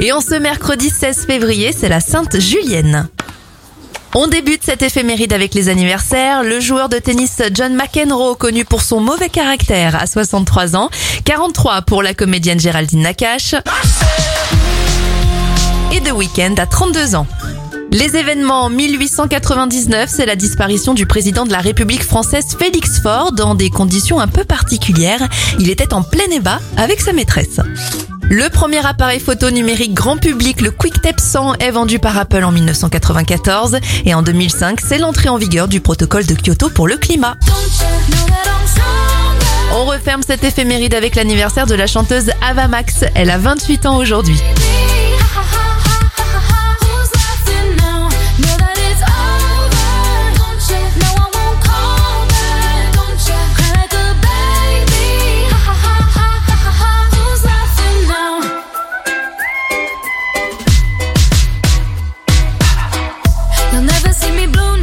Et en ce mercredi 16 février, c'est la Sainte Julienne. On débute cette éphéméride avec les anniversaires. Le joueur de tennis John McEnroe, connu pour son mauvais caractère, à 63 ans. 43 pour la comédienne Géraldine Nakache. Et The Weeknd à 32 ans. Les événements 1899, c'est la disparition du président de la République française Félix Faure dans des conditions un peu particulières. Il était en plein ébat avec sa maîtresse. Le premier appareil photo numérique grand public, le QuickTap 100, est vendu par Apple en 1994 et en 2005, c'est l'entrée en vigueur du protocole de Kyoto pour le climat. On referme cette éphéméride avec l'anniversaire de la chanteuse Ava Max. Elle a 28 ans aujourd'hui. See me blue